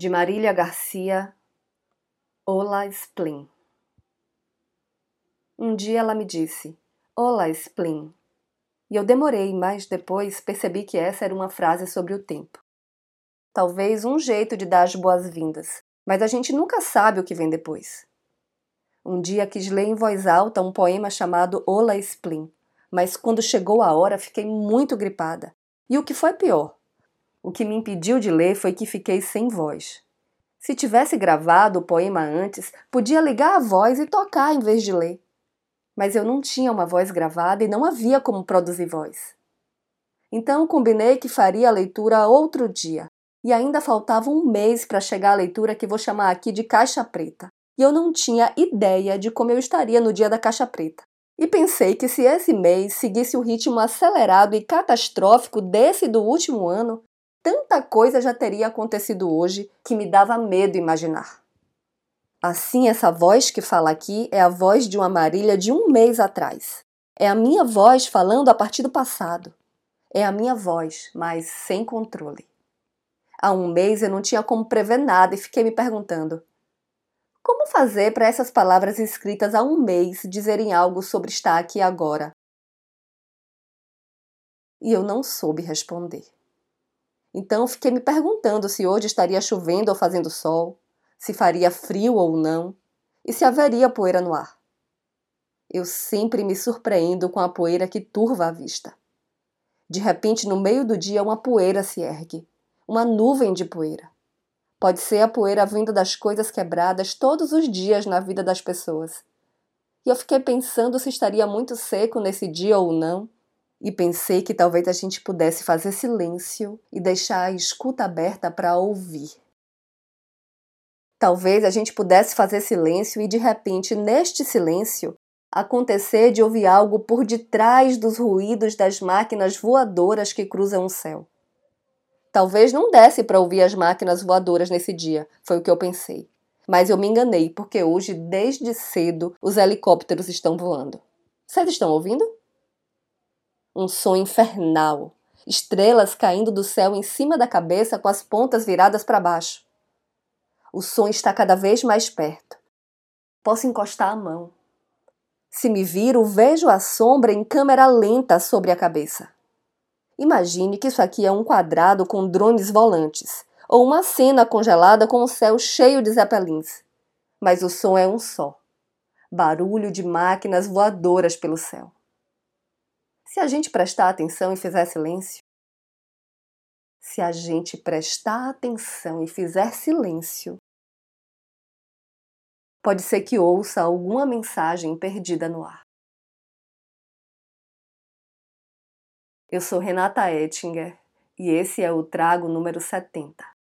de Marília Garcia, Ola Splin. Um dia ela me disse, Ola Splin. E eu demorei, mas depois percebi que essa era uma frase sobre o tempo. Talvez um jeito de dar as boas-vindas, mas a gente nunca sabe o que vem depois. Um dia quis ler em voz alta um poema chamado Ola Splin, mas quando chegou a hora fiquei muito gripada. E o que foi pior? O que me impediu de ler foi que fiquei sem voz. Se tivesse gravado o poema antes, podia ligar a voz e tocar em vez de ler. Mas eu não tinha uma voz gravada e não havia como produzir voz. Então combinei que faria a leitura outro dia, e ainda faltava um mês para chegar à leitura que vou chamar aqui de Caixa Preta. E eu não tinha ideia de como eu estaria no dia da Caixa Preta. E pensei que se esse mês seguisse o ritmo acelerado e catastrófico desse do último ano, tanta coisa já teria acontecido hoje que me dava medo imaginar. Assim, essa voz que fala aqui é a voz de uma Marília de um mês atrás. É a minha voz falando a partir do passado. É a minha voz, mas sem controle. Há um mês eu não tinha como prever nada e fiquei me perguntando: como fazer para essas palavras escritas há um mês dizerem algo sobre estar aqui agora? E eu não soube responder. Então fiquei me perguntando se hoje estaria chovendo ou fazendo sol, se faria frio ou não, e se haveria poeira no ar. Eu sempre me surpreendo com a poeira que turva a vista. De repente, no meio do dia, uma poeira se ergue uma nuvem de poeira. Pode ser a poeira vindo das coisas quebradas todos os dias na vida das pessoas. E eu fiquei pensando se estaria muito seco nesse dia ou não, e pensei que talvez a gente pudesse fazer silêncio e deixar a escuta aberta para ouvir. Talvez a gente pudesse fazer silêncio e de repente, neste silêncio, acontecer de ouvir algo por detrás dos ruídos das máquinas voadoras que cruzam o céu. Talvez não desse para ouvir as máquinas voadoras nesse dia, foi o que eu pensei. Mas eu me enganei, porque hoje, desde cedo, os helicópteros estão voando. Vocês estão ouvindo? Um som infernal. Estrelas caindo do céu em cima da cabeça com as pontas viradas para baixo. O som está cada vez mais perto. Posso encostar a mão. Se me viro, vejo a sombra em câmera lenta sobre a cabeça. Imagine que isso aqui é um quadrado com drones volantes, ou uma cena congelada com o céu cheio de zeppelins. Mas o som é um só: barulho de máquinas voadoras pelo céu. Se a gente prestar atenção e fizer silêncio, se a gente prestar atenção e fizer silêncio, pode ser que ouça alguma mensagem perdida no ar. Eu sou Renata Ettinger e esse é o Trago número 70.